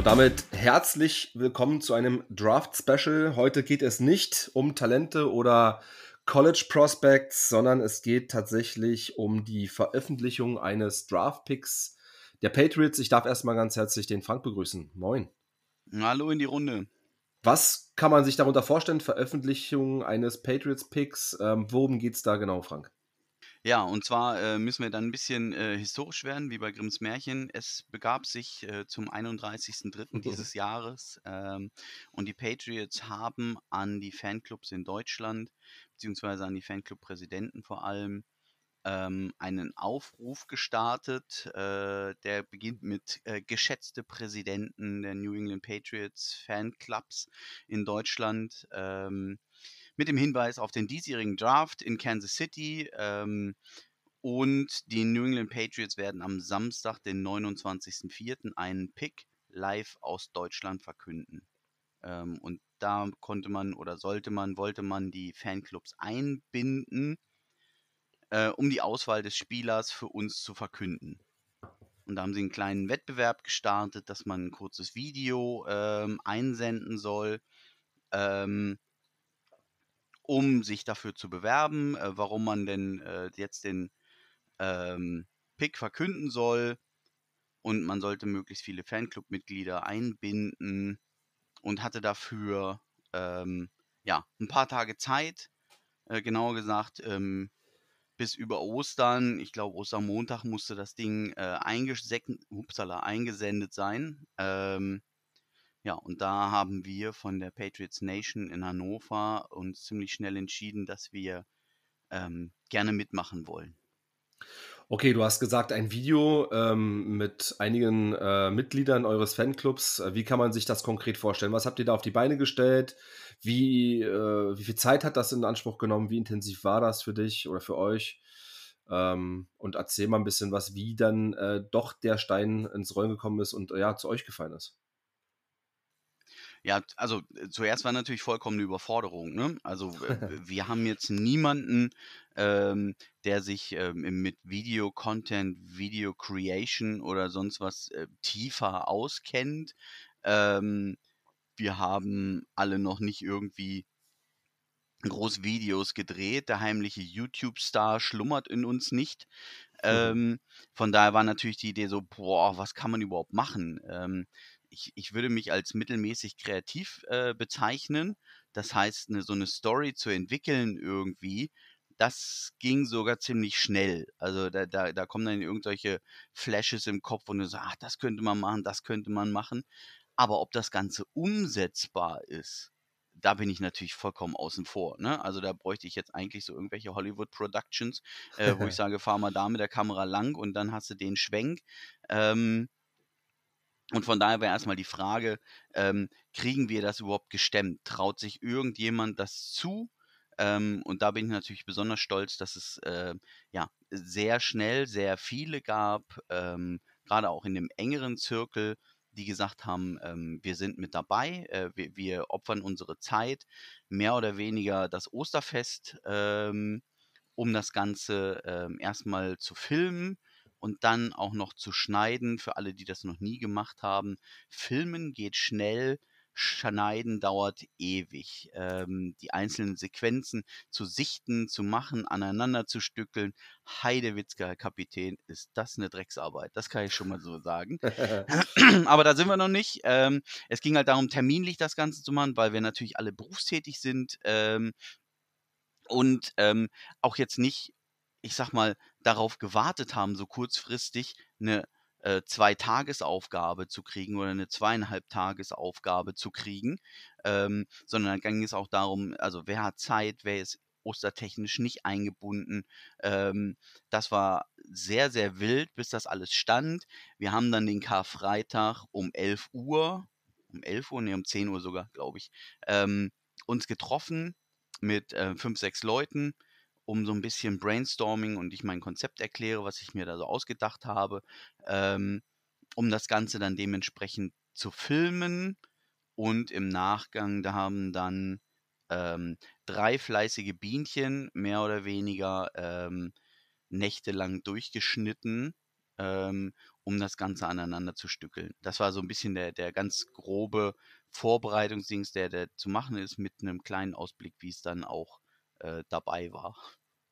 Und damit herzlich willkommen zu einem Draft Special. Heute geht es nicht um Talente oder College Prospects, sondern es geht tatsächlich um die Veröffentlichung eines Draft Picks der Patriots. Ich darf erstmal ganz herzlich den Frank begrüßen. Moin. Hallo in die Runde. Was kann man sich darunter vorstellen? Veröffentlichung eines Patriots Picks. Ähm, worum geht es da genau, Frank? Ja, und zwar äh, müssen wir dann ein bisschen äh, historisch werden, wie bei Grimms Märchen. Es begab sich äh, zum 31.03. Mhm. dieses Jahres ähm, und die Patriots haben an die Fanclubs in Deutschland, beziehungsweise an die Fanclub-Präsidenten vor allem, ähm, einen Aufruf gestartet, äh, der beginnt mit äh, geschätzte Präsidenten der New England Patriots Fanclubs in Deutschland. Ähm, mit dem Hinweis auf den diesjährigen Draft in Kansas City. Ähm, und die New England Patriots werden am Samstag, den 29.04., einen Pick live aus Deutschland verkünden. Ähm, und da konnte man oder sollte man, wollte man die Fanclubs einbinden, äh, um die Auswahl des Spielers für uns zu verkünden. Und da haben sie einen kleinen Wettbewerb gestartet, dass man ein kurzes Video ähm, einsenden soll. Ähm, um sich dafür zu bewerben, äh, warum man denn äh, jetzt den ähm, Pick verkünden soll. Und man sollte möglichst viele Fanclub-Mitglieder einbinden und hatte dafür ähm, ja, ein paar Tage Zeit. Äh, genauer gesagt, ähm, bis über Ostern, ich glaube Ostermontag musste das Ding äh, eingesendet sein. Ähm, ja, und da haben wir von der Patriots Nation in Hannover uns ziemlich schnell entschieden, dass wir ähm, gerne mitmachen wollen. Okay, du hast gesagt, ein Video ähm, mit einigen äh, Mitgliedern eures Fanclubs. Wie kann man sich das konkret vorstellen? Was habt ihr da auf die Beine gestellt? Wie, äh, wie viel Zeit hat das in Anspruch genommen? Wie intensiv war das für dich oder für euch? Ähm, und erzähl mal ein bisschen was, wie dann äh, doch der Stein ins Rollen gekommen ist und ja, zu euch gefallen ist. Ja, also äh, zuerst war natürlich vollkommene Überforderung. Ne? Also wir haben jetzt niemanden, ähm, der sich ähm, mit Video-Content, Video-Creation oder sonst was äh, tiefer auskennt. Ähm, wir haben alle noch nicht irgendwie groß Videos gedreht. Der heimliche YouTube-Star schlummert in uns nicht. Mhm. Ähm, von daher war natürlich die Idee so, boah, was kann man überhaupt machen? Ähm, ich, ich würde mich als mittelmäßig kreativ äh, bezeichnen. Das heißt, ne, so eine Story zu entwickeln irgendwie, das ging sogar ziemlich schnell. Also da, da, da kommen dann irgendwelche Flashes im Kopf und du sagst, ach, das könnte man machen, das könnte man machen. Aber ob das Ganze umsetzbar ist, da bin ich natürlich vollkommen außen vor. Ne? Also da bräuchte ich jetzt eigentlich so irgendwelche Hollywood Productions, äh, wo ich sage, fahr mal da mit der Kamera lang und dann hast du den Schwenk. Ähm, und von daher wäre erstmal die Frage, ähm, kriegen wir das überhaupt gestemmt? Traut sich irgendjemand das zu? Ähm, und da bin ich natürlich besonders stolz, dass es äh, ja sehr schnell sehr viele gab, ähm, gerade auch in dem engeren Zirkel, die gesagt haben, ähm, wir sind mit dabei, äh, wir, wir, opfern unsere Zeit, mehr oder weniger das Osterfest, ähm, um das Ganze ähm, erstmal zu filmen und dann auch noch zu schneiden, für alle, die das noch nie gemacht haben. Filmen geht schnell, Schneiden dauert ewig. Ähm, die einzelnen Sequenzen zu sichten, zu machen, aneinander zu stückeln. Heidewitzka, Herr Kapitän, ist das eine Drecksarbeit. Das kann ich schon mal so sagen. Aber da sind wir noch nicht. Ähm, es ging halt darum, terminlich das Ganze zu machen, weil wir natürlich alle berufstätig sind. Ähm, und ähm, auch jetzt nicht ich sag mal, darauf gewartet haben, so kurzfristig eine äh, Zwei-Tages-Aufgabe zu kriegen oder eine zweieinhalb Tagesaufgabe zu kriegen, ähm, sondern dann ging es auch darum, also wer hat Zeit, wer ist ostertechnisch nicht eingebunden. Ähm, das war sehr, sehr wild, bis das alles stand. Wir haben dann den Karfreitag um 11 Uhr, um 11 Uhr, nee, um 10 Uhr sogar, glaube ich, ähm, uns getroffen mit äh, fünf, sechs Leuten um so ein bisschen Brainstorming und ich mein Konzept erkläre, was ich mir da so ausgedacht habe, ähm, um das Ganze dann dementsprechend zu filmen. Und im Nachgang, da haben dann ähm, drei fleißige Bienchen mehr oder weniger ähm, nächtelang durchgeschnitten. Ähm, um das Ganze aneinander zu stückeln. Das war so ein bisschen der, der ganz grobe Vorbereitungsdings, der, der zu machen ist, mit einem kleinen Ausblick, wie es dann auch äh, dabei war.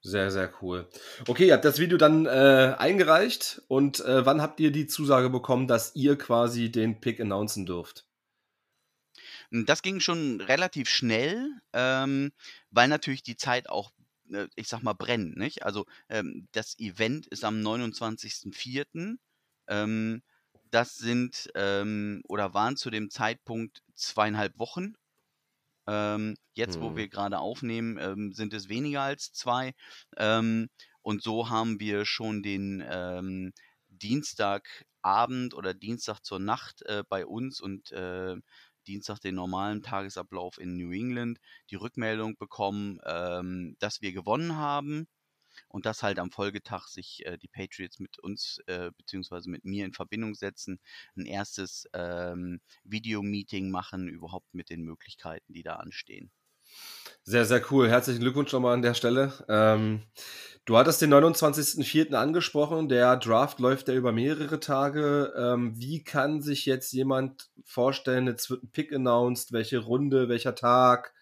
Sehr, sehr cool. Okay, ihr habt das Video dann äh, eingereicht und äh, wann habt ihr die Zusage bekommen, dass ihr quasi den Pick announcen dürft? Hm, das ging schon relativ schnell, ähm, weil natürlich die Zeit auch, äh, ich sag mal, brennt, nicht? Also ähm, das Event ist am 29.04. Ähm, das sind ähm, oder waren zu dem Zeitpunkt zweieinhalb Wochen. Ähm, jetzt, wo Mhm. wir gerade aufnehmen, ähm, sind es weniger als zwei. Ähm, und so haben wir schon den ähm, Dienstagabend oder Dienstag zur Nacht äh, bei uns und äh, Dienstag den normalen Tagesablauf in New England die Rückmeldung bekommen, ähm, dass wir gewonnen haben und dass halt am Folgetag sich äh, die Patriots mit uns äh, beziehungsweise mit mir in Verbindung setzen, ein erstes ähm, Videomeeting machen, überhaupt mit den Möglichkeiten, die da anstehen. Sehr, sehr cool. Herzlichen Glückwunsch nochmal an der Stelle. Ähm, du hattest den 29.04. angesprochen. Der Draft läuft ja über mehrere Tage. Ähm, wie kann sich jetzt jemand vorstellen, jetzt wird ein Pick announced, welche Runde, welcher Tag?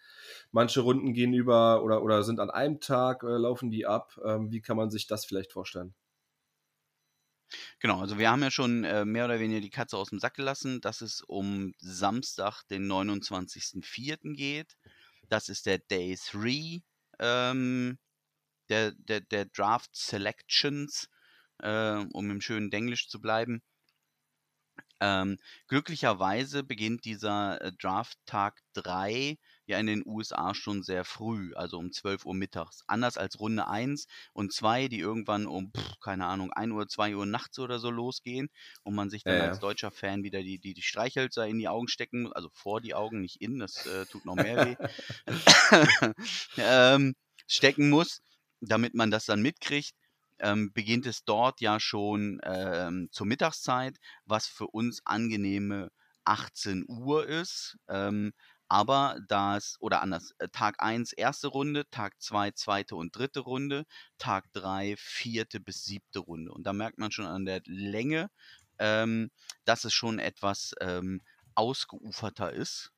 Manche Runden gehen über oder, oder sind an einem Tag, äh, laufen die ab. Ähm, wie kann man sich das vielleicht vorstellen? Genau, also wir haben ja schon äh, mehr oder weniger die Katze aus dem Sack gelassen, dass es um Samstag, den 29.04. geht. Das ist der Day 3 ähm, der, der, der Draft Selections, äh, um im schönen Denglisch zu bleiben. Ähm, glücklicherweise beginnt dieser äh, Draft Tag 3 ja in den USA schon sehr früh, also um 12 Uhr mittags. Anders als Runde 1 und 2, die irgendwann um, pff, keine Ahnung, 1 Uhr, 2 Uhr nachts oder so losgehen und man sich dann Ja, als deutscher Fan wieder die, die, die Streichhölzer in die Augen stecken muss, also vor die Augen, nicht in, das äh, tut noch mehr weh, ähm, stecken muss, damit man das dann mitkriegt. Ähm, beginnt es dort ja schon ähm, zur Mittagszeit, was für uns angenehme 18 Uhr ist. Ähm, aber das, oder anders, äh, Tag 1 erste Runde, Tag 2 zweite und dritte Runde, Tag 3 vierte bis siebte Runde. Und da merkt man schon an der Länge, ähm, dass es schon etwas ähm, ausgeuferter ist.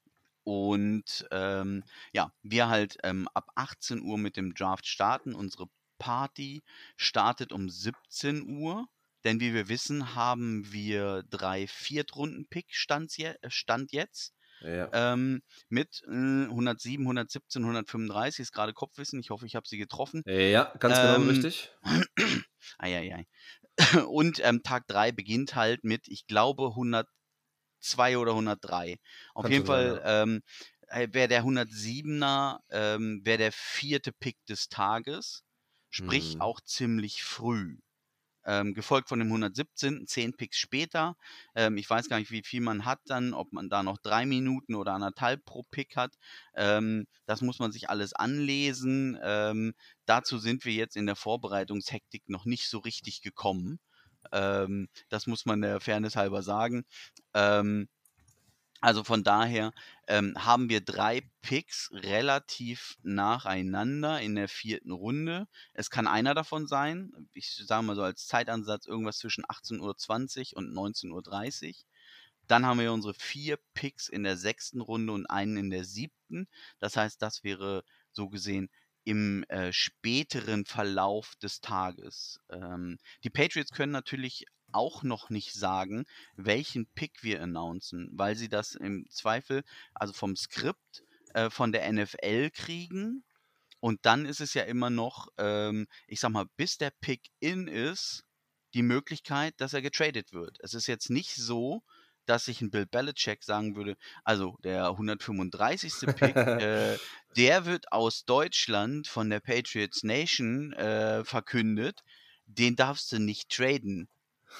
Und ähm, ja, wir halt ähm, ab 18 Uhr mit dem Draft starten. Unsere Party startet um 17 Uhr. Denn wie wir wissen, haben wir drei Viertrunden-Pick Stand, je Stand jetzt. Ja. Ähm, mit äh, 107, 117, 135 ist gerade Kopfwissen. Ich hoffe, ich habe sie getroffen. Ja, ganz genau Ähm, richtig. Eieiei. Und ähm, Tag 3 beginnt halt mit, ich glaube, 102 oder 103. Auf Kann jeden Fall ähm, wäre der 107er ähm, wäre der vierte Pick des Tages. Sprich Hm. auch ziemlich früh. Ähm, gefolgt von dem 117. 10 Picks später. Ähm, ich weiß gar nicht, wie viel man hat dann, ob man da noch drei Minuten oder anderthalb pro Pick hat. Ähm, das muss man sich alles anlesen. Ähm, dazu sind wir jetzt in der Vorbereitungshektik noch nicht so richtig gekommen. Ähm, das muss man der Fairness halber sagen. Also von daher ähm, haben wir drei Picks relativ nacheinander in der vierten Runde. Es kann einer davon sein. Ich sage mal so als Zeitansatz irgendwas zwischen 18.20 Uhr und 19.30 Uhr. Dann haben wir unsere vier Picks in der sechsten Runde und einen in der siebten. Das heißt, das wäre so gesehen im äh, späteren Verlauf des Tages. Ähm, die Patriots können natürlich auch noch nicht sagen, welchen Pick wir announcen, weil sie das im Zweifel, also vom Skript äh, von der NFL kriegen. Und dann ist es ja immer noch, ähm, ich sag mal, bis der Pick in ist, die Möglichkeit, dass er getradet wird. Es ist jetzt nicht so, dass sich ein Bill Belichick sagen würde, also der 135. Pick, äh, der wird aus Deutschland von der Patriots Nation äh, verkündet, den darfst du nicht traden.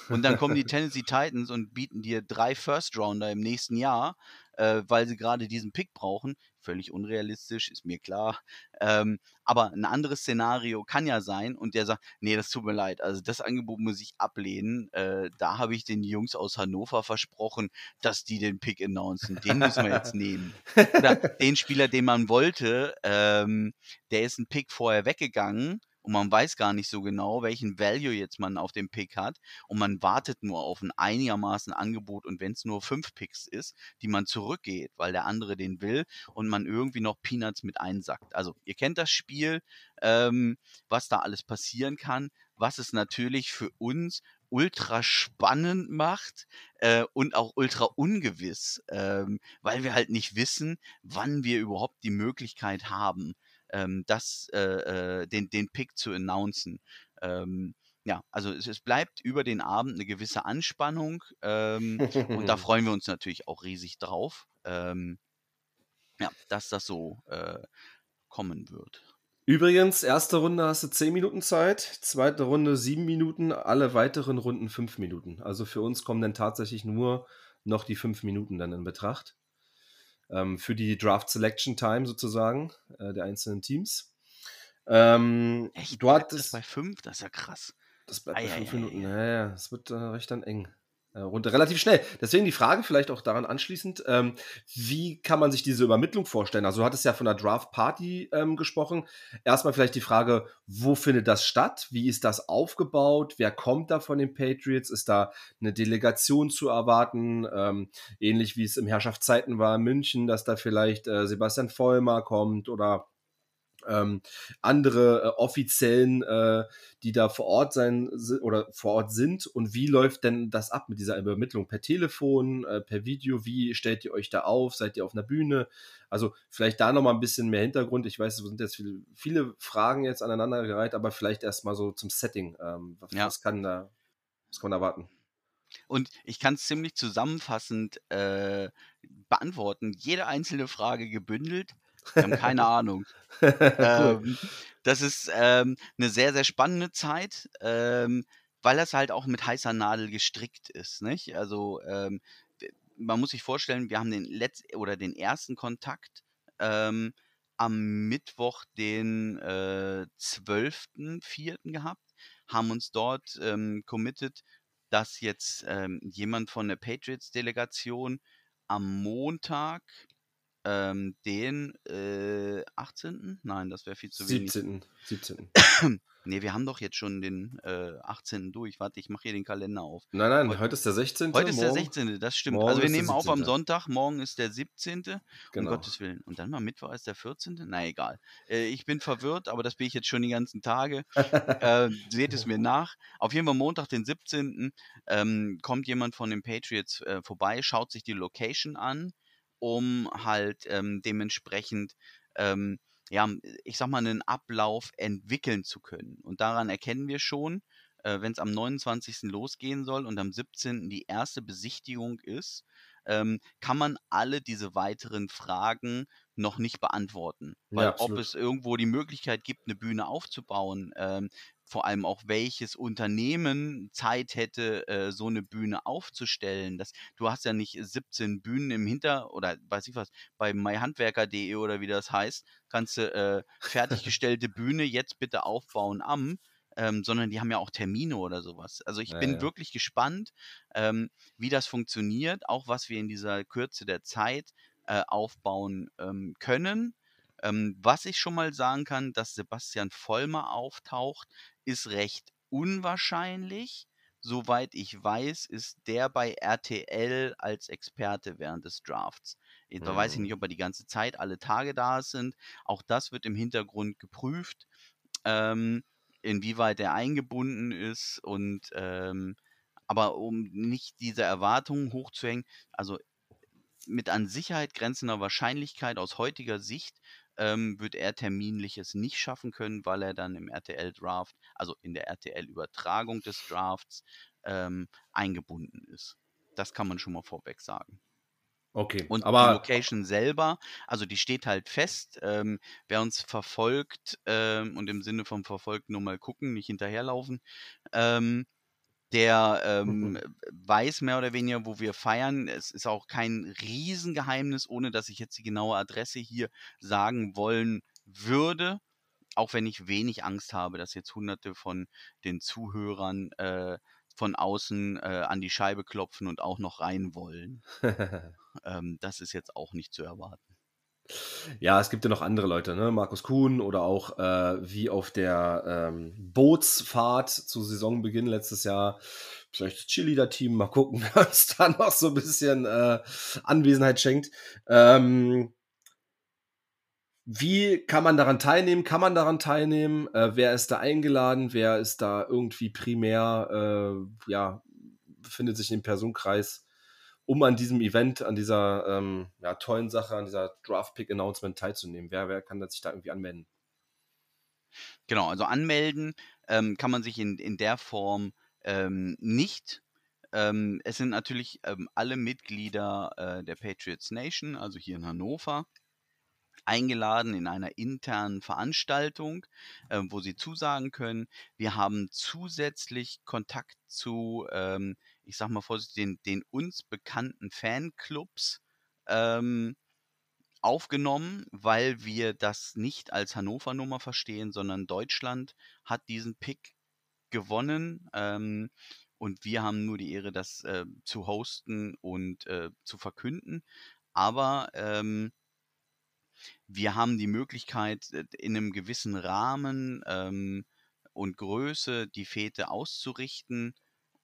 Und dann kommen die Tennessee Titans und bieten dir drei First Rounder im nächsten Jahr, äh, weil sie gerade diesen Pick brauchen. Völlig unrealistisch, ist mir klar. Ähm, aber ein anderes Szenario kann ja sein und der sagt, nee, das tut mir leid, also das Angebot muss ich ablehnen. Äh, da habe ich den Jungs aus Hannover versprochen, dass die den Pick announcen. Den müssen wir jetzt nehmen. Oder den Spieler, den man wollte, ähm, der ist ein Pick vorher weggegangen und man weiß gar nicht so genau, welchen Value jetzt man auf dem Pick hat und man wartet nur auf ein einigermaßen Angebot und wenn es nur fünf Picks ist, die man zurückgeht, weil der andere den will und man irgendwie noch Peanuts mit einsackt. Also ihr kennt das Spiel, ähm, was da alles passieren kann, was es natürlich für uns ultra spannend macht äh, und auch ultra ungewiss, ähm, weil wir halt nicht wissen, wann wir überhaupt die Möglichkeit haben, ähm, das, äh, äh, den, den Pick zu announcen. Ähm, ja, also es, es, bleibt über den Abend eine gewisse Anspannung ähm, und da freuen wir uns natürlich auch riesig drauf, ähm, ja, dass das so äh, kommen wird. Übrigens, erste Runde hast du 10 Minuten Zeit, zweite Runde 7 Minuten, alle weiteren Runden 5 Minuten. Also für uns kommen dann tatsächlich nur noch die 5 Minuten dann in Betracht. Ähm, für die Draft Selection Time sozusagen äh, der einzelnen Teams. Ähm, Echt? Du hattest, das bei 5? Das ist ja krass. Das bleibt bei 5 Minuten. Naja, das wird äh, recht dann eng runter. Relativ schnell. Deswegen die Frage vielleicht auch daran anschließend, ähm, wie kann man sich diese Übermittlung vorstellen? Also du hattest ja von der Draft Party ähm, gesprochen. Erstmal vielleicht die Frage, wo findet das statt? Wie ist das aufgebaut? Wer kommt da von den Patriots? Ist da eine Delegation zu erwarten? Ähm, ähnlich wie es im Herrschaftszeiten war in München, dass da vielleicht äh, Sebastian Vollmer kommt oder ähm, andere äh, Offiziellen, äh, die da vor Ort sein oder vor Ort sind und wie läuft denn das ab mit dieser Übermittlung? Per Telefon, äh, per Video, wie stellt ihr euch da auf? Seid ihr auf einer Bühne? Also vielleicht da nochmal ein bisschen mehr Hintergrund. Ich weiß, es sind jetzt viele, viele Fragen jetzt aneinandergereiht, aber vielleicht erstmal so zum Setting. Ähm, was, ja. was, kann da, was kann man erwarten? Und ich kann es ziemlich zusammenfassend äh, beantworten. Jede einzelne Frage gebündelt wir haben keine Ahnung. ähm, das ist ähm, eine sehr, sehr spannende Zeit, ähm, weil das halt auch mit heißer Nadel gestrickt ist. Nicht? Also ähm, man muss sich vorstellen, wir haben den letzten oder den ersten Kontakt ähm, am Mittwoch, den äh, 12.04. gehabt, haben uns dort ähm, committed, dass jetzt ähm, jemand von der Patriots-Delegation am Montag ähm, den äh, 18. Nein, das wäre viel zu 17. wenig. 17. nee, wir haben doch jetzt schon den äh, 18. durch. Warte, ich mache hier den Kalender auf. Nein, nein, heute, heute ist der 16. Heute ist morgen, der 16. Das stimmt. Also wir nehmen auf am Sonntag, morgen ist der 17. Genau. Um Gottes Willen. Und dann mal Mittwoch ist der 14. Na egal. Äh, ich bin verwirrt, aber das bin ich jetzt schon die ganzen Tage. äh, seht es mir nach. Auf jeden Fall Montag, den 17. Ähm, kommt jemand von den Patriots äh, vorbei, schaut sich die Location an um halt ähm, dementsprechend, ähm, ja, ich sag mal, einen Ablauf entwickeln zu können. Und daran erkennen wir schon, äh, wenn es am 29. losgehen soll und am 17. die erste Besichtigung ist, ähm, kann man alle diese weiteren Fragen noch nicht beantworten. Weil ja, ob es irgendwo die Möglichkeit gibt, eine Bühne aufzubauen, ähm, vor allem auch welches Unternehmen Zeit hätte, äh, so eine Bühne aufzustellen. Das, du hast ja nicht 17 Bühnen im Hinter oder weiß ich was, bei myhandwerker.de oder wie das heißt, kannst du äh, fertiggestellte Bühne jetzt bitte aufbauen am, ähm, sondern die haben ja auch Termine oder sowas. Also ich ja, bin ja. wirklich gespannt, ähm, wie das funktioniert, auch was wir in dieser Kürze der Zeit äh, aufbauen ähm, können. Ähm, was ich schon mal sagen kann, dass Sebastian Vollmer auftaucht, ist recht unwahrscheinlich. Soweit ich weiß, ist der bei RTL als Experte während des Drafts. Da mhm. weiß ich nicht, mhm. ob er die ganze Zeit alle Tage da sind. Auch das wird im Hintergrund geprüft, ähm, inwieweit er eingebunden ist und ähm, aber um nicht diese Erwartungen hochzuhängen, also mit an Sicherheit grenzender Wahrscheinlichkeit aus heutiger Sicht ähm, wird er terminliches nicht schaffen können, weil er dann im RTL-Draft, also in der RTL-Übertragung des Drafts, ähm, eingebunden ist. Das kann man schon mal vorweg sagen. Okay, und aber die Location selber, also die steht halt fest. Ähm, wer uns verfolgt ähm, und im Sinne vom Verfolgt nur mal gucken, nicht hinterherlaufen, ähm, der ähm, mhm. weiß mehr oder weniger, wo wir feiern. Es ist auch kein Riesengeheimnis, ohne dass ich jetzt die genaue Adresse hier sagen wollen würde. Auch wenn ich wenig Angst habe, dass jetzt hunderte von den Zuhörern äh, von außen äh, an die Scheibe klopfen und auch noch rein wollen. ähm, das ist jetzt auch nicht zu erwarten. Ja, es gibt ja noch andere Leute, ne? Markus Kuhn oder auch äh, wie auf der ähm, Bootsfahrt zu Saisonbeginn letztes Jahr. Vielleicht das Cheerleader-Team, mal gucken, uns da noch so ein bisschen äh, Anwesenheit schenkt. Ähm, wie kann man daran teilnehmen? Kann man daran teilnehmen? Äh, wer ist da eingeladen? Wer ist da irgendwie primär, äh, ja, befindet sich im Personenkreis? Um an diesem Event, an dieser ähm, ja, tollen Sache, an dieser Draft-Pick-Announcement teilzunehmen? Wer, wer kann sich da irgendwie anmelden? Genau, also anmelden ähm, kann man sich in, in der Form ähm, nicht. Ähm, es sind natürlich ähm, alle Mitglieder äh, der Patriots Nation, also hier in Hannover, eingeladen in einer internen Veranstaltung, äh, wo sie zusagen können. Wir haben zusätzlich Kontakt zu ähm, ich sag mal vorsichtig, den, den uns bekannten Fanclubs ähm, aufgenommen, weil wir das nicht als Hannover-Nummer verstehen, sondern Deutschland hat diesen Pick gewonnen. Ähm, und wir haben nur die Ehre, das äh, zu hosten und äh, zu verkünden. Aber ähm, wir haben die Möglichkeit, äh, in einem gewissen Rahmen ähm, und Größe die Fete auszurichten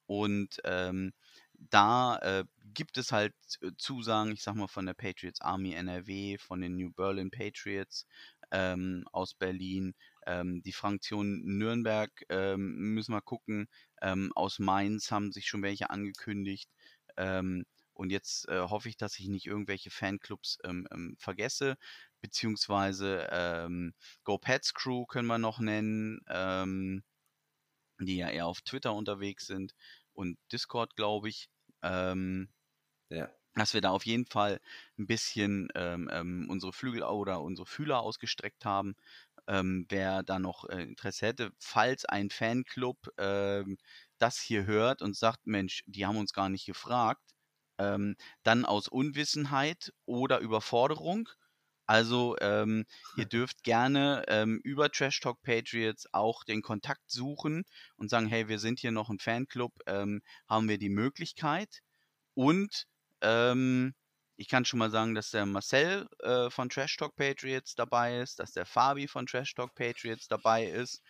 und ähm, da äh, gibt es halt äh, Zusagen, ich sag mal, von der Patriots Army NRW, von den New Berlin Patriots ähm, aus Berlin. Ähm, die Fraktion Nürnberg ähm, müssen wir gucken. Ähm, aus Mainz haben sich schon welche angekündigt. Ähm, und jetzt äh, hoffe ich, dass ich nicht irgendwelche Fanclubs vergesse. Beziehungsweise Go Pets Crew können wir noch nennen die ja eher auf Twitter unterwegs sind und Discord, glaube ich. Ähm, ja. Dass wir da auf jeden Fall ein bisschen ähm, ähm, unsere Flügel oder unsere Fühler ausgestreckt haben. Ähm, wer da noch äh, Interesse hätte, falls ein Fanclub ähm, das hier hört und sagt, Mensch, die haben uns gar nicht gefragt, ähm, dann aus Unwissenheit oder Überforderung also ähm, ihr dürft gerne ähm, über Trash Talk Patriots auch den Kontakt suchen und sagen, hey, wir sind hier noch ein Fanclub, ähm, haben wir die Möglichkeit. Und ähm, ich kann schon mal sagen, dass der Marcel äh, von Trash Talk Patriots dabei ist, dass der Fabi von Trash Talk Patriots dabei ist.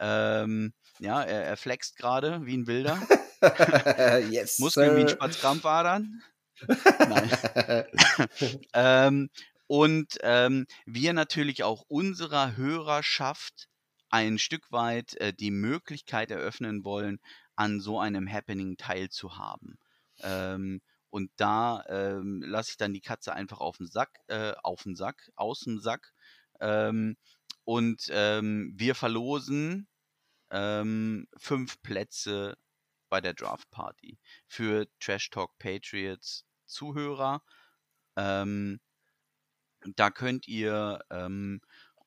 Ähm, ja, er, er flext gerade wie ein Wilder. yes, Muskeln wie ein Spatzkrampfadern. Nein. ähm, und ähm, wir natürlich auch unserer Hörerschaft ein Stück weit äh, die Möglichkeit eröffnen wollen, an so einem Happening teilzuhaben. Ähm, und da ähm, lasse ich dann die Katze einfach auf den Sack, äh, auf den Sack, aus dem Sack. Ähm, und ähm, wir verlosen ähm, fünf Plätze bei der Draft Party für Trash Talk Patriots Zuhörer. Ähm, da könnt ihr ähm,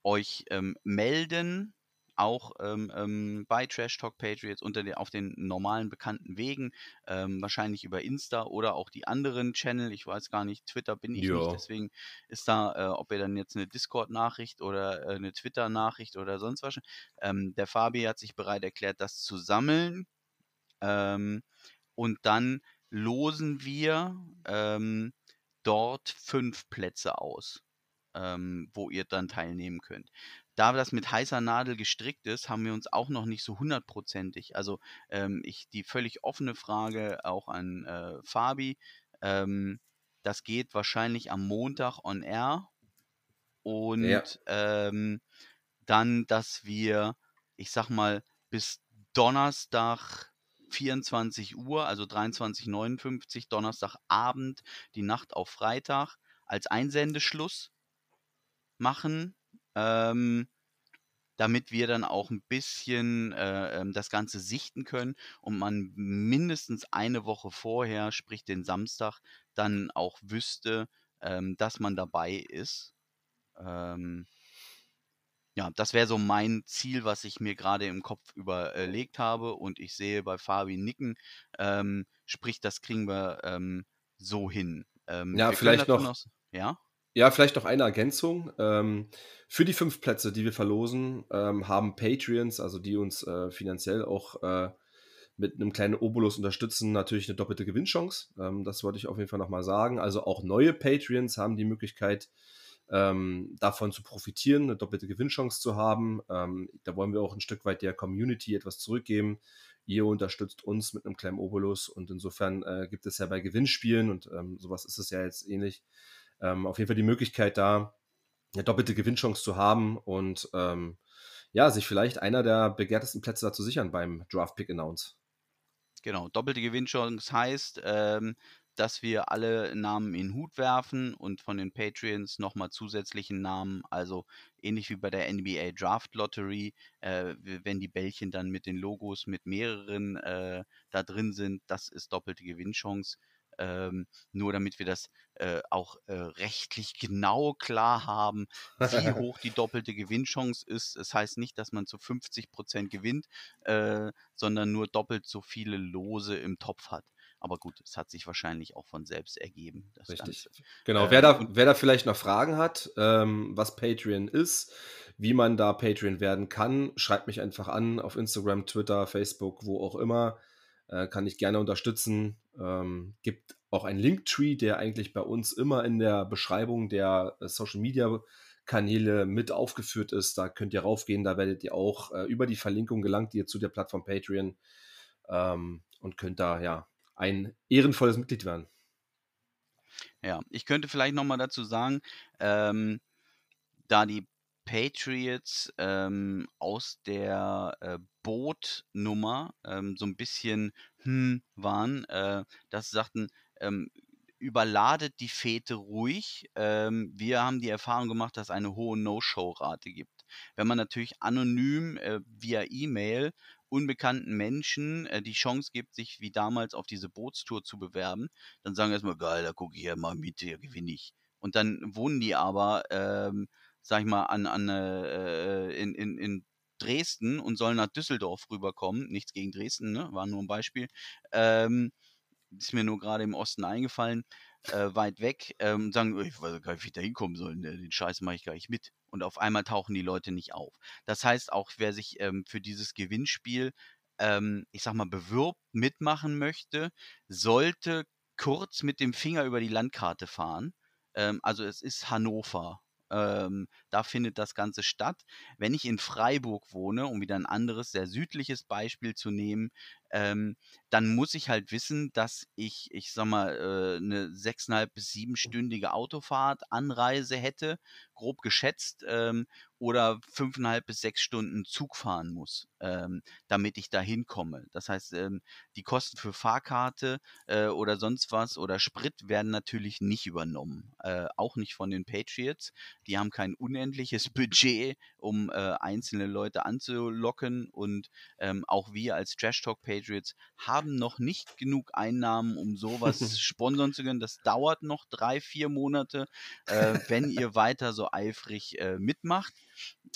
euch ähm, melden, auch ähm, ähm, bei Trash Talk Patriots unter den, auf den normalen bekannten Wegen, ähm, wahrscheinlich über Insta oder auch die anderen Channel. Ich weiß gar nicht, Twitter bin ich jo. nicht, deswegen ist da, äh, ob ihr dann jetzt eine Discord-Nachricht oder äh, eine Twitter-Nachricht oder sonst was. Ähm, der Fabi hat sich bereit erklärt, das zu sammeln. Und dann losen wir dort fünf Plätze aus ähm, wo ihr dann teilnehmen könnt. Da das mit heißer Nadel gestrickt ist, haben wir uns auch noch nicht so hundertprozentig. Also ähm, ich die völlig offene Frage auch an äh, Fabi. Ähm, das geht wahrscheinlich am Montag on air. Und ja. ähm, dann, dass wir, ich sag mal, bis Donnerstag 24 Uhr, also 23.59 Donnerstagabend, die Nacht auf Freitag, als Einsendeschluss machen, ähm, damit wir dann auch ein bisschen äh, ähm, das Ganze sichten können und man mindestens eine Woche vorher, sprich den Samstag, dann auch wüsste, ähm, dass man dabei ist. Ähm, ja, das wäre so mein Ziel, was ich mir gerade im Kopf überlegt habe und ich sehe bei Fabi nicken, ähm, sprich, das kriegen wir ähm, so hin. Ähm, ja, vielleicht noch, noch, ja? Ja, vielleicht noch eine Ergänzung. Ähm, für die fünf Plätze, die wir verlosen, ähm, haben Patreons, also die uns äh, finanziell auch äh, mit einem kleinen Obolus unterstützen, natürlich eine doppelte Gewinnchance. Ähm, das wollte ich auf jeden Fall nochmal sagen. Also auch neue Patreons haben die Möglichkeit, ähm, davon zu profitieren, eine doppelte Gewinnchance zu haben. Ähm, da wollen wir auch ein Stück weit der Community etwas zurückgeben. Ihr unterstützt uns mit einem kleinen Obolus und insofern äh, gibt es ja bei Gewinnspielen und ähm, sowas ist es ja jetzt ähnlich. Ähm, auf jeden Fall die Möglichkeit da, eine doppelte Gewinnchance zu haben und ähm, ja, sich vielleicht einer der begehrtesten Plätze dazu sichern beim Draft Pick Announce. Genau, doppelte Gewinnchance heißt, ähm, dass wir alle Namen in den Hut werfen und von den Patreons nochmal zusätzlichen Namen, also ähnlich wie bei der NBA Draft Lottery, äh, wenn die Bällchen dann mit den Logos mit mehreren äh, da drin sind, das ist doppelte Gewinnchance. Ähm, nur damit wir das äh, auch äh, rechtlich genau klar haben, wie hoch die doppelte Gewinnchance ist. Es das heißt nicht, dass man zu 50 Prozent gewinnt, äh, sondern nur doppelt so viele Lose im Topf hat. Aber gut, es hat sich wahrscheinlich auch von selbst ergeben. Richtig. Ganze. Genau. wer, da, ähm, wer da vielleicht noch Fragen hat, ähm, was Patreon ist, wie man da Patreon werden kann, schreibt mich einfach an auf Instagram, Twitter, Facebook, wo auch immer. Äh, kann ich gerne unterstützen. Ähm, gibt auch einen Linktree, der eigentlich bei uns immer in der Beschreibung der äh, Social Media Kanäle mit aufgeführt ist. Da könnt ihr raufgehen, da werdet ihr auch äh, über die Verlinkung gelangt ihr zu der Plattform Patreon ähm, und könnt da ja ein ehrenvolles Mitglied werden. Ja, ich könnte vielleicht nochmal dazu sagen, ähm, da die Patriots ähm, aus der äh, Bootnummer ähm, so ein bisschen hm waren, äh, dass sie sagten, ähm, überladet die Fete ruhig. Ähm, wir haben die Erfahrung gemacht, dass es eine hohe No-Show-Rate gibt. Wenn man natürlich anonym äh, via E-Mail unbekannten Menschen äh, die Chance gibt, sich wie damals auf diese Bootstour zu bewerben, dann sagen erstmal, geil, da gucke ich ja mal mit, hier gewinne ich. Und dann wohnen die aber, ähm, sag ich mal, an, an, äh, in, in, in Dresden und sollen nach Düsseldorf rüberkommen. Nichts gegen Dresden, ne? war nur ein Beispiel. Ähm, ist mir nur gerade im Osten eingefallen, äh, weit weg, ähm, sagen, ich weiß gar nicht, wie ich da hinkommen soll, ne? den Scheiß mache ich gar nicht mit und auf einmal tauchen die Leute nicht auf. Das heißt, auch wer sich ähm, für dieses Gewinnspiel, ähm, ich sag mal, bewirbt, mitmachen möchte, sollte kurz mit dem Finger über die Landkarte fahren. Ähm, also es ist Hannover. Ähm, da findet das Ganze statt. Wenn ich in Freiburg wohne, um wieder ein anderes, sehr südliches Beispiel zu nehmen, ähm, dann muss ich halt wissen, dass ich, ich sag mal, äh, eine sechseinhalb bis siebenstündige Autofahrt, Anreise hätte, grob geschätzt, ähm, oder fünfeinhalb bis sechs Stunden Zug fahren muss, ähm, damit ich da hinkomme. Das heißt, ähm, die Kosten für Fahrkarte äh, oder sonst was oder Sprit werden natürlich nicht übernommen. Äh, auch nicht von den Patriots. Die haben kein unendliches Budget, um äh, einzelne Leute anzulocken und ähm, auch wir als Trash Talk Patriots haben noch nicht genug Einnahmen, um sowas sponsern zu können. Das dauert noch drei, vier Monate, äh, wenn ihr weiter so eifrig äh, mitmacht.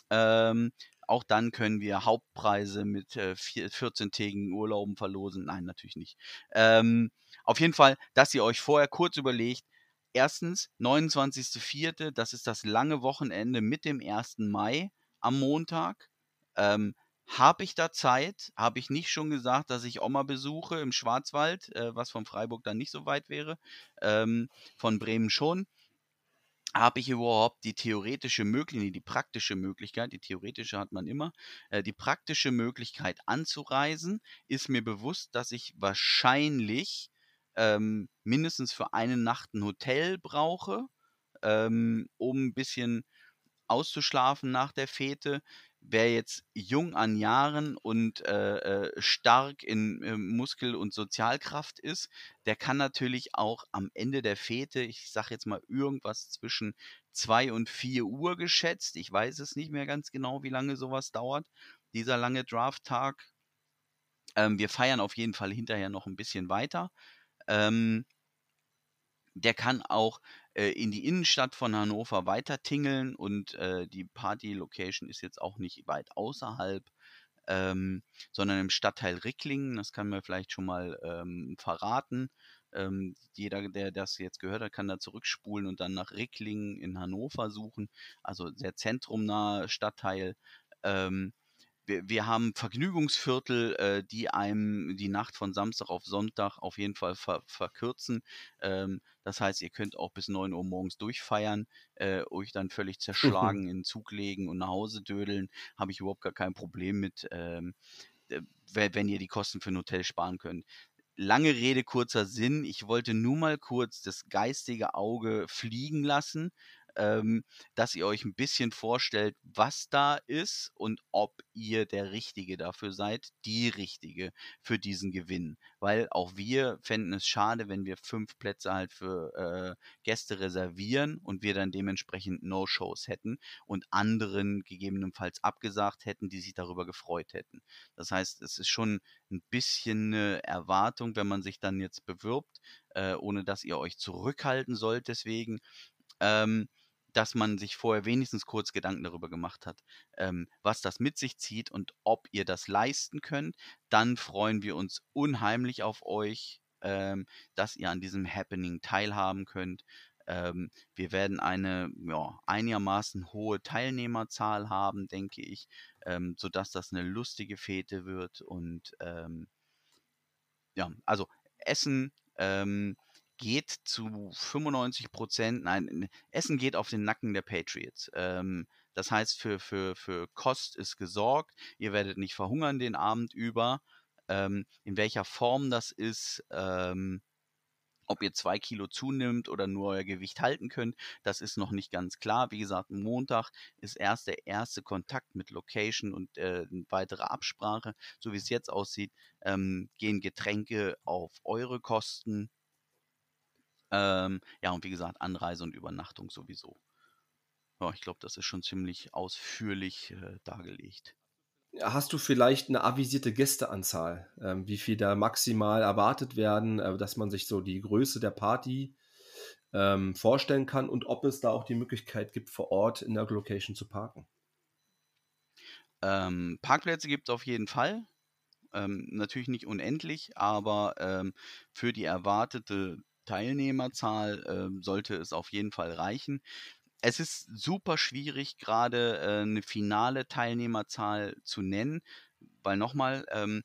Ähm, auch dann können wir Hauptpreise mit äh, 14-tägigen Urlauben verlosen. Nein, natürlich nicht. Ähm, auf jeden Fall, dass ihr euch vorher kurz überlegt, erstens, 29.04., das ist das lange Wochenende mit dem 1. Mai am Montag. Ähm, habe ich da Zeit? Habe ich nicht schon gesagt, dass ich Oma besuche im Schwarzwald, äh, was von Freiburg dann nicht so weit wäre, ähm, von Bremen schon? Habe ich überhaupt die theoretische Möglichkeit, die praktische Möglichkeit, die theoretische hat man immer, äh, die praktische Möglichkeit anzureisen, ist mir bewusst, dass ich wahrscheinlich ähm, mindestens für eine Nacht ein Hotel brauche, ähm, um ein bisschen auszuschlafen nach der Fete. Wer jetzt jung an Jahren und äh, äh, stark in äh, Muskel- und Sozialkraft ist, der kann natürlich auch am Ende der Fete, ich sage jetzt mal irgendwas zwischen 2 und 4 Uhr geschätzt, ich weiß es nicht mehr ganz genau, wie lange sowas dauert, dieser lange Drafttag. Ähm, wir feiern auf jeden Fall hinterher noch ein bisschen weiter. Ähm, der kann auch äh, in die Innenstadt von Hannover weiter tingeln und äh, die Party-Location ist jetzt auch nicht weit außerhalb, ähm, sondern im Stadtteil Ricklingen. Das kann man vielleicht schon mal ähm, verraten. Ähm, jeder, der das jetzt gehört hat, kann da zurückspulen und dann nach Ricklingen in Hannover suchen. Also sehr zentrumnahe Stadtteil. Ähm, wir, wir haben Vergnügungsviertel, äh, die einem die Nacht von Samstag auf Sonntag auf jeden Fall ver verkürzen. Ähm, das heißt, ihr könnt auch bis 9 Uhr morgens durchfeiern, äh, euch dann völlig zerschlagen in den Zug legen und nach Hause dödeln. Habe ich überhaupt gar kein Problem mit, ähm, wenn ihr die Kosten für ein Hotel sparen könnt lange Rede, kurzer Sinn. Ich wollte nur mal kurz das geistige Auge fliegen lassen ähm, dass ihr euch ein bisschen vorstellt, was da ist und ob ihr der Richtige dafür seid, die Richtige für diesen Gewinn. Weil auch wir fänden es schade, wenn wir fünf Plätze halt für äh, Gäste reservieren und wir dann dementsprechend No-Shows hätten und anderen gegebenenfalls abgesagt hätten, die sich darüber gefreut hätten. Das heißt, es ist schon ein bisschen eine Erwartung, wenn man sich dann jetzt bewirbt, äh, ohne dass ihr euch zurückhalten sollt deswegen. Ähm, dass man sich vorher wenigstens kurz Gedanken darüber gemacht hat, ähm, was das mit sich zieht und ob ihr das leisten könnt. Dann freuen wir uns unheimlich auf euch, ähm, dass ihr an diesem Happening teilhaben könnt. Ähm, wir werden eine ja, einigermaßen hohe Teilnehmerzahl haben, denke ich, ähm, sodass das eine lustige Fete wird. Und ähm, ja, also Essen, ähm, geht zu 95 Prozent, nein, Essen geht auf den Nacken der Patriots. Ähm, das heißt, für, für, für Kost ist gesorgt. Ihr werdet nicht verhungern den Abend über. Ähm, in welcher Form das ist, ähm, ob ihr zwei Kilo zunimmt oder nur euer Gewicht halten könnt, das ist noch nicht ganz klar. Wie gesagt, Montag ist erst der erste Kontakt mit Location und äh, weitere Absprache. So wie es jetzt aussieht, ähm, gehen Getränke auf eure Kosten. Ähm, ja, und wie gesagt, Anreise und Übernachtung sowieso. Ja, ich glaube, das ist schon ziemlich ausführlich äh, dargelegt. Hast du vielleicht eine avisierte Gästeanzahl, ähm, wie viel da maximal erwartet werden, äh, dass man sich so die Größe der Party ähm, vorstellen kann und ob es da auch die Möglichkeit gibt, vor Ort in der Location zu parken? Ähm, Parkplätze gibt es auf jeden Fall. Ähm, natürlich nicht unendlich, aber ähm, für die erwartete Teilnehmerzahl äh, sollte es auf jeden Fall reichen. Es ist super schwierig, gerade äh, eine finale Teilnehmerzahl zu nennen, weil nochmal, ähm,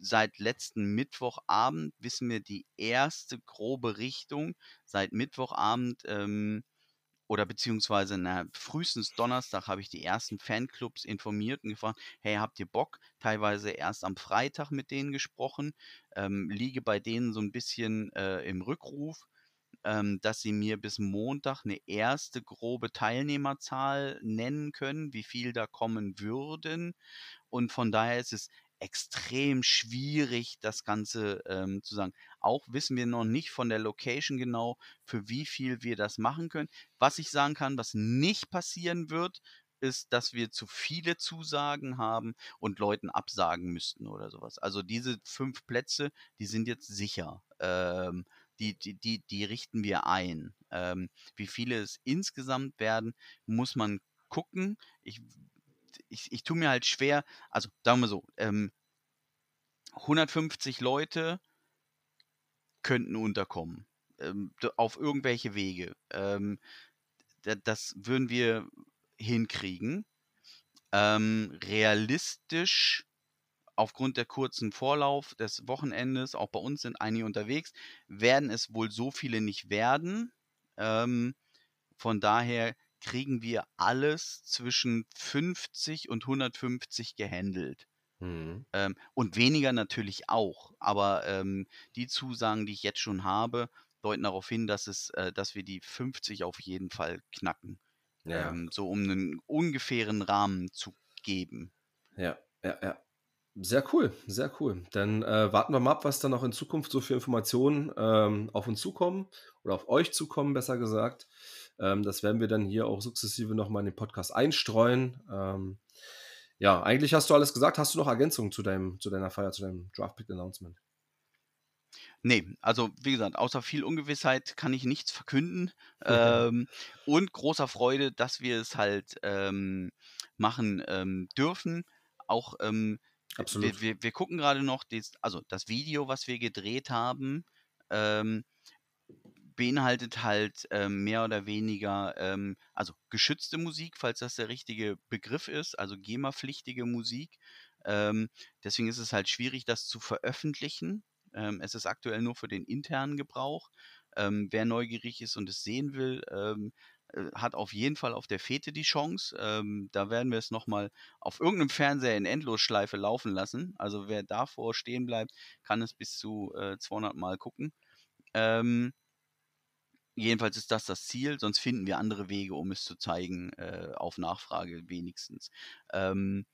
seit letzten Mittwochabend wissen wir die erste grobe Richtung. Seit Mittwochabend ähm, oder beziehungsweise na, frühestens Donnerstag habe ich die ersten Fanclubs informiert und gefragt, hey, habt ihr Bock? Teilweise erst am Freitag mit denen gesprochen, ähm, liege bei denen so ein bisschen äh, im Rückruf, ähm, dass sie mir bis Montag eine erste grobe Teilnehmerzahl nennen können, wie viel da kommen würden. Und von daher ist es extrem schwierig, das Ganze ähm, zu sagen. Auch wissen wir noch nicht von der Location genau, für wie viel wir das machen können. Was ich sagen kann, was nicht passieren wird, ist, dass wir zu viele Zusagen haben und Leuten absagen müssten oder sowas. Also diese fünf Plätze, die sind jetzt sicher. Ähm, die, die, die, die richten wir ein. Ähm, wie viele es insgesamt werden, muss man gucken. Ich ich, ich tue mir halt schwer, also sagen wir so, ähm, 150 Leute könnten unterkommen. Ähm, auf irgendwelche Wege. Ähm, das würden wir hinkriegen. Ähm, realistisch, aufgrund der kurzen Vorlauf des Wochenendes, auch bei uns sind einige unterwegs, werden es wohl so viele nicht werden. Ähm, von daher kriegen wir alles zwischen 50 und 150 gehandelt. Mhm. Ähm, und weniger natürlich auch. Aber ähm, die Zusagen, die ich jetzt schon habe, deuten darauf hin, dass es, äh, dass wir die 50 auf jeden Fall knacken. Ja. Ähm, so um einen ungefähren Rahmen zu geben. Ja, ja, ja. Sehr cool, sehr cool. Dann äh, warten wir mal ab, was dann noch in Zukunft so für Informationen ähm, auf uns zukommen oder auf euch zukommen, besser gesagt. Ähm, das werden wir dann hier auch sukzessive nochmal in den Podcast einstreuen. Ähm, ja, eigentlich hast du alles gesagt. Hast du noch Ergänzungen zu, deinem, zu deiner Feier, zu deinem Draft-Pick-Announcement? Nee, also wie gesagt, außer viel Ungewissheit kann ich nichts verkünden. ähm, und großer Freude, dass wir es halt ähm, machen ähm, dürfen. Auch ähm, Absolut. Wir, wir, wir gucken gerade noch, des, also das Video, was wir gedreht haben, ähm, beinhaltet halt ähm, mehr oder weniger, ähm, also geschützte Musik, falls das der richtige Begriff ist, also GEMA-pflichtige Musik. Ähm, deswegen ist es halt schwierig, das zu veröffentlichen. Ähm, es ist aktuell nur für den internen Gebrauch. Ähm, wer neugierig ist und es sehen will, ähm, äh, hat auf jeden Fall auf der Fete die Chance. Ähm, da werden wir es nochmal auf irgendeinem Fernseher in Endlosschleife laufen lassen. Also wer davor stehen bleibt, kann es bis zu äh, 200 Mal gucken. Ähm, jedenfalls ist das das Ziel, sonst finden wir andere Wege, um es zu zeigen, äh, auf Nachfrage wenigstens. Ähm,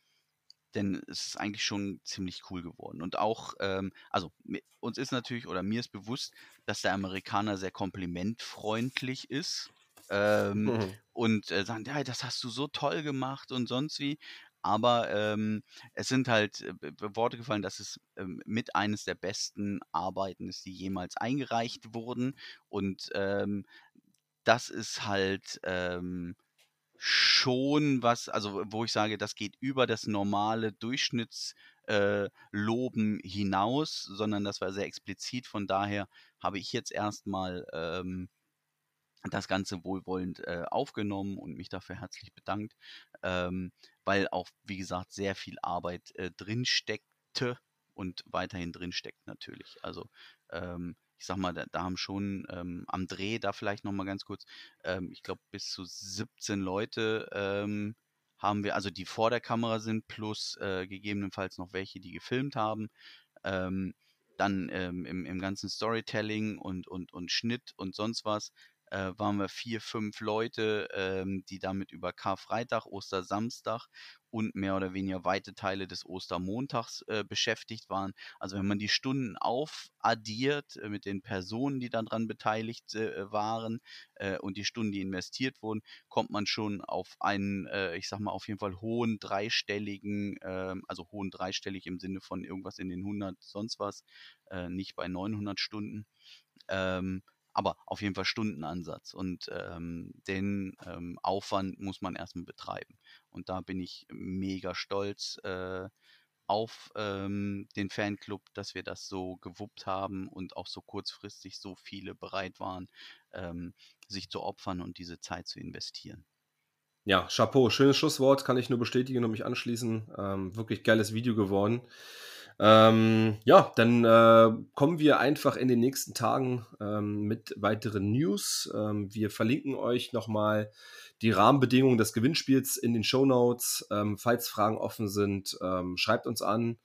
denn es ist eigentlich schon ziemlich cool geworden. Und auch, ähm, also uns ist natürlich, oder mir ist bewusst, dass der Amerikaner sehr komplimentfreundlich ist ähm, mhm. und äh, sagen, ja, das hast du so toll gemacht und sonst wie. Aber ähm, es sind halt äh, Worte gefallen, dass es ähm, mit eines der besten Arbeiten ist, die jemals eingereicht wurden. Und ähm, das ist halt ähm, schon was, also wo ich sage, das geht über das normale Durchschnittsloben äh, hinaus, sondern das war sehr explizit. Von daher habe ich jetzt erstmal ähm, das Ganze wohlwollend äh, aufgenommen und mich dafür herzlich bedankt, ähm, weil auch, wie gesagt, sehr viel Arbeit äh, drin steckte und weiterhin drin steckt natürlich. Also ähm, ich sag mal, da, da haben schon ähm, am Dreh, da vielleicht nochmal ganz kurz, ähm, ich glaube bis zu 17 Leute ähm, haben wir, also die vor der Kamera sind, plus äh, gegebenenfalls noch welche, die gefilmt haben. Ähm, dann ähm, im, im ganzen Storytelling und, und, und Schnitt und sonst was äh, waren wir vier, fünf Leute, ähm, die damit über Karfreitag, Ostersamstag und mehr oder weniger weite Teile des Ostermontags äh, beschäftigt waren. Also wenn man die Stunden aufaddiert äh, mit den Personen, die daran beteiligt äh, waren äh, und die Stunden, die investiert wurden, kommt man schon auf einen, äh, ich sag mal, auf jeden Fall hohen dreistelligen, ähm, also hohen dreistellig im Sinne von irgendwas in den 100 sonst was, nicht bei 900 Stunden. Ähm, aber auf jeden Fall Stundenansatz und ähm, den ähm, Aufwand muss man erstmal betreiben. Und da bin ich mega stolz äh, auf ähm, den Fanclub, dass wir das so gewuppt haben und auch so kurzfristig so viele bereit waren, ähm, sich zu opfern und diese Zeit zu investieren. Ja, Chapeau, schönes Schlusswort, kann ich nur bestätigen und mich anschließen. Ähm, wirklich geiles Video geworden. Ähm, ja, dann äh, kommen wir einfach in den nächsten Tagen ähm, mit weiteren News. Ähm, wir verlinken euch nochmal die Rahmenbedingungen des Gewinnspiels in den Show Notes. Ähm, falls Fragen offen sind, ähm, schreibt uns an.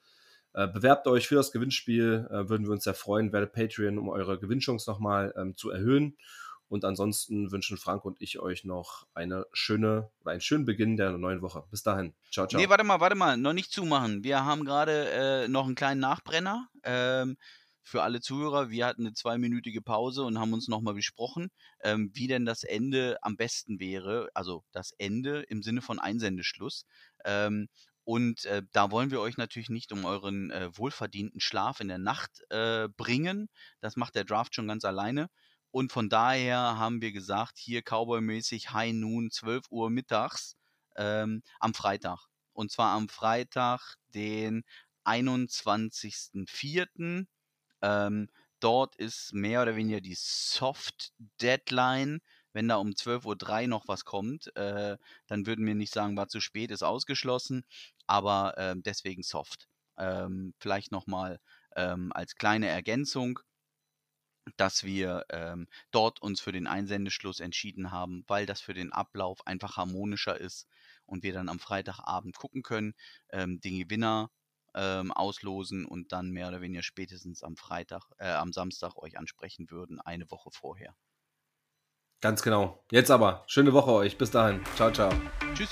Äh, bewerbt euch für das Gewinnspiel, äh, würden wir uns sehr freuen. Werdet Patreon, um eure Gewinnchance nochmal ähm, zu erhöhen. Und ansonsten wünschen Frank und ich euch noch eine schöne, einen schönen Beginn der neuen Woche. Bis dahin. Ciao, ciao. Nee, warte mal, warte mal. Noch nicht zumachen. Wir haben gerade äh, noch einen kleinen Nachbrenner. Ähm, für alle Zuhörer, wir hatten eine zweiminütige Pause und haben uns nochmal besprochen, ähm, wie denn das Ende am besten wäre. Also das Ende im Sinne von Einsendeschluss. Ähm, und äh, da wollen wir euch natürlich nicht um euren äh, wohlverdienten Schlaf in der Nacht äh, bringen. Das macht der Draft schon ganz alleine. Und von daher haben wir gesagt, hier Cowboy-mäßig High Noon, 12 Uhr mittags ähm, am Freitag. Und zwar am Freitag, den 21.04. Ähm, dort ist mehr oder weniger die Soft-Deadline. Wenn da um 12.03 Uhr noch was kommt, äh, dann würden wir nicht sagen, war zu spät, ist ausgeschlossen, aber äh, deswegen Soft. Ähm, vielleicht nochmal ähm, als kleine Ergänzung dass wir ähm, dort uns für den Einsendeschluss entschieden haben, weil das für den Ablauf einfach harmonischer ist und wir dann am Freitagabend gucken können, ähm, den Gewinner ähm, auslosen und dann mehr oder weniger spätestens am Freitag, äh, am Samstag euch ansprechen würden, eine Woche vorher. Ganz genau. Jetzt aber, schöne Woche euch. Bis dahin. Ciao, ciao. Tschüss.